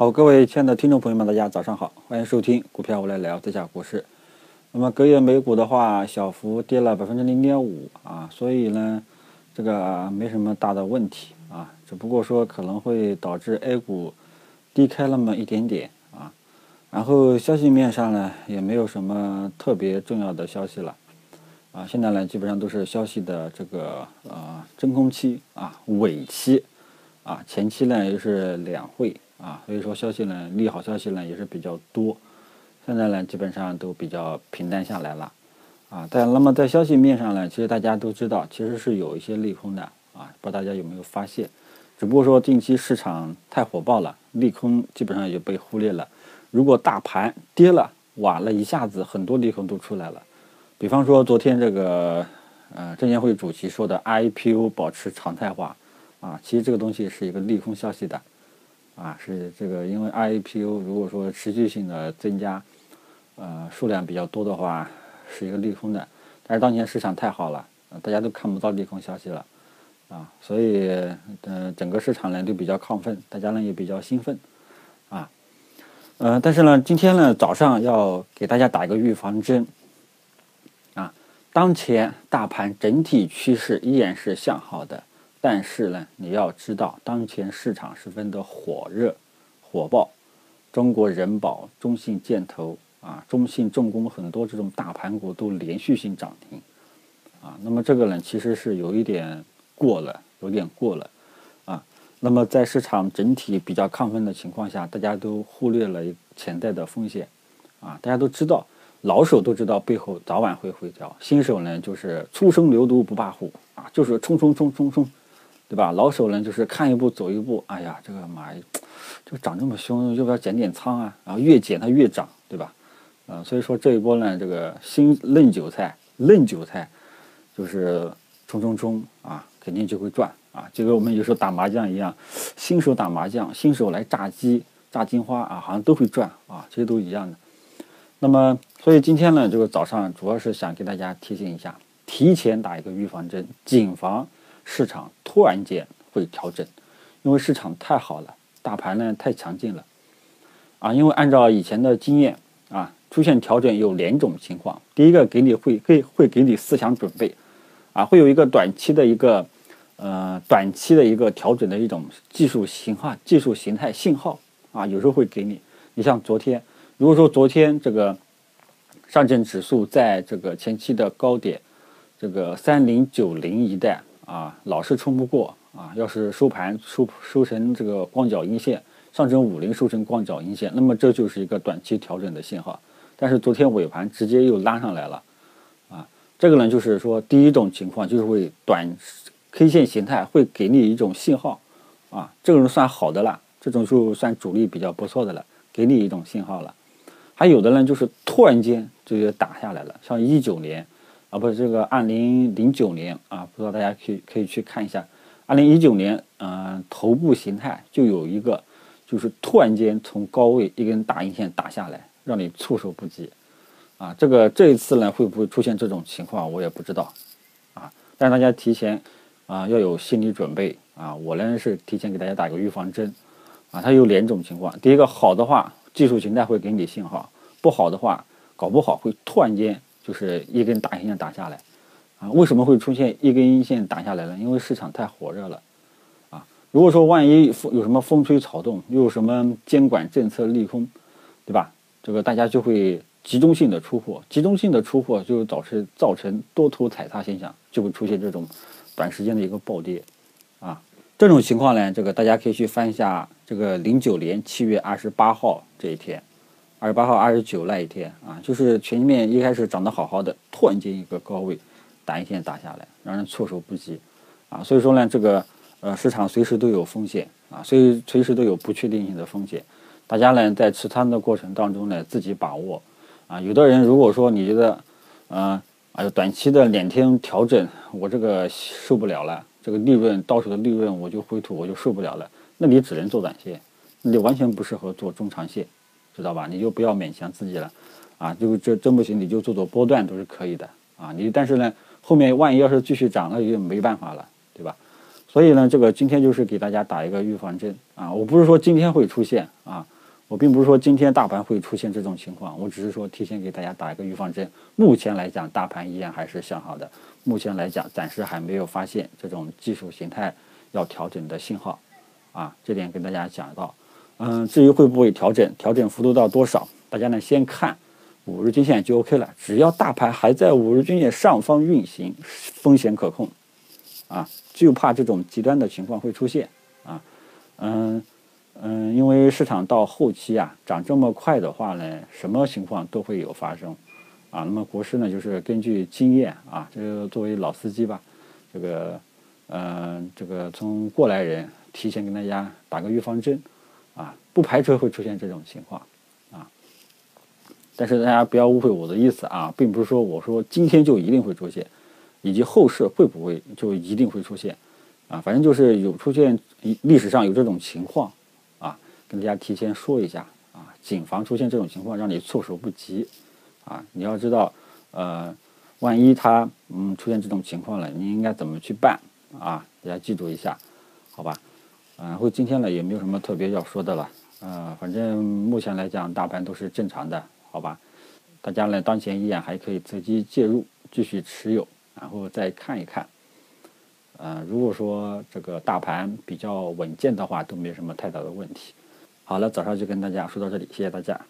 好，各位亲爱的听众朋友们，大家早上好，欢迎收听股票我来聊这下股市。那么隔夜美股的话，小幅跌了百分之零点五啊，所以呢，这个没什么大的问题啊，只不过说可能会导致 A 股低开那么一点点啊。然后消息面上呢，也没有什么特别重要的消息了啊。现在呢，基本上都是消息的这个呃真空期啊尾期啊，前期呢又是两会。啊，所以说消息呢，利好消息呢也是比较多，现在呢基本上都比较平淡下来了，啊，但那么在消息面上呢，其实大家都知道，其实是有一些利空的，啊，不知道大家有没有发现？只不过说近期市场太火爆了，利空基本上也被忽略了。如果大盘跌了，哇，那一下子很多利空都出来了。比方说昨天这个，呃，证监会主席说的 IPO 保持常态化，啊，其实这个东西是一个利空消息的。啊，是这个，因为 IPO 如果说持续性的增加，呃，数量比较多的话，是一个利空的。但是当前市场太好了，大家都看不到利空消息了，啊，所以，呃，整个市场呢都比较亢奋，大家呢也比较兴奋，啊，呃，但是呢，今天呢早上要给大家打一个预防针，啊，当前大盘整体趋势依然是向好的。但是呢，你要知道，当前市场十分的火热、火爆，中国人保、中信建投啊、中信重工很多这种大盘股都连续性涨停，啊，那么这个呢，其实是有一点过了，有点过了，啊，那么在市场整体比较亢奋的情况下，大家都忽略了潜在的风险，啊，大家都知道，老手都知道背后早晚会回调，新手呢就是初生牛犊不怕虎啊，就是冲冲冲冲冲。对吧？老手呢，就是看一步走一步。哎呀，这个妈，这个涨这么凶，要不要减点仓啊？然后越减它越涨，对吧？啊，所以说这一波呢，这个新嫩韭菜，嫩韭菜就是冲冲冲啊，肯定就会赚啊。就跟我们有时候打麻将一样，新手打麻将，新手来炸鸡、炸金花啊，好像都会赚啊，这些都一样的。那么，所以今天呢，这个早上主要是想给大家提醒一下，提前打一个预防针，谨防。市场突然间会调整，因为市场太好了，大盘呢太强劲了，啊，因为按照以前的经验啊，出现调整有两种情况，第一个给你会会会给你思想准备，啊，会有一个短期的一个呃短期的一个调整的一种技术型号、技术形态信号啊，有时候会给你，你像昨天，如果说昨天这个上证指数在这个前期的高点，这个三零九零一带。啊，老是冲不过啊！要是收盘收收成这个光脚阴线，上证五零收成光脚阴线，那么这就是一个短期调整的信号。但是昨天尾盘直接又拉上来了，啊，这个呢就是说第一种情况就是会短 K 线形态会给你一种信号，啊，这种算好的了，这种就算主力比较不错的了，给你一种信号了。还有的呢就是突然间就打下来了，像一九年。啊，不是这个二零零九年啊，不知道大家可以可以去看一下，二零一九年，嗯，头部形态就有一个，就是突然间从高位一根大阴线打下来，让你措手不及，啊，这个这一次呢会不会出现这种情况，我也不知道，啊，但是大家提前啊要有心理准备。啊，我呢是提前给大家打个预防针，啊，它有两种情况，第一个好的话，技术形态会给你信号，不好的话，搞不好会突然间。就是一根大阴线打下来，啊，为什么会出现一根阴线打下来呢？因为市场太火热了，啊，如果说万一有什么风吹草动，又有什么监管政策利空，对吧？这个大家就会集中性的出货，集中性的出货就导致造成多头踩踏现象，就会出现这种短时间的一个暴跌，啊，这种情况呢，这个大家可以去翻一下这个零九年七月二十八号这一天。二十八号、二十九那一天啊，就是全面一开始涨得好好的，突然间一个高位打一线打下来，让人措手不及啊。所以说呢，这个呃市场随时都有风险啊，所以随时都有不确定性的风险。大家呢在持仓的过程当中呢，自己把握啊。有的人如果说你觉得嗯，哎呦短期的两天调整，我这个受不了了，这个利润到手的利润我就回吐，我就受不了了，那你只能做短线，你完全不适合做中长线。知道吧？你就不要勉强自己了，啊，就这真不行，你就做做波段都是可以的，啊，你但是呢，后面万一要是继续涨，那就没办法了，对吧？所以呢，这个今天就是给大家打一个预防针啊，我不是说今天会出现啊，我并不是说今天大盘会出现这种情况，我只是说提前给大家打一个预防针。目前来讲，大盘依然还是向好的。目前来讲，暂时还没有发现这种技术形态要调整的信号，啊，这点跟大家讲到。嗯，至于会不会调整，调整幅度到多少，大家呢先看五日均线就 OK 了。只要大盘还在五日均线上方运行，风险可控，啊，就怕这种极端的情况会出现，啊，嗯。嗯，因为市场到后期啊涨这么快的话呢，什么情况都会有发生，啊，那么国师呢就是根据经验啊，这个作为老司机吧，这个，嗯，这个从过来人提前跟大家打个预防针，啊，不排除会出现这种情况，啊，但是大家不要误会我的意思啊，并不是说我说今天就一定会出现，以及后市会不会就一定会出现，啊，反正就是有出现历史上有这种情况。啊跟大家提前说一下啊，谨防出现这种情况，让你措手不及啊！你要知道，呃，万一他嗯出现这种情况了，你应该怎么去办啊？大家记住一下，好吧？然后今天呢也没有什么特别要说的了，呃，反正目前来讲大盘都是正常的，好吧？大家呢当前依然还可以择机介入，继续持有，然后再看一看。呃，如果说这个大盘比较稳健的话，都没什么太大的问题。好了，早上就跟大家说到这里，谢谢大家。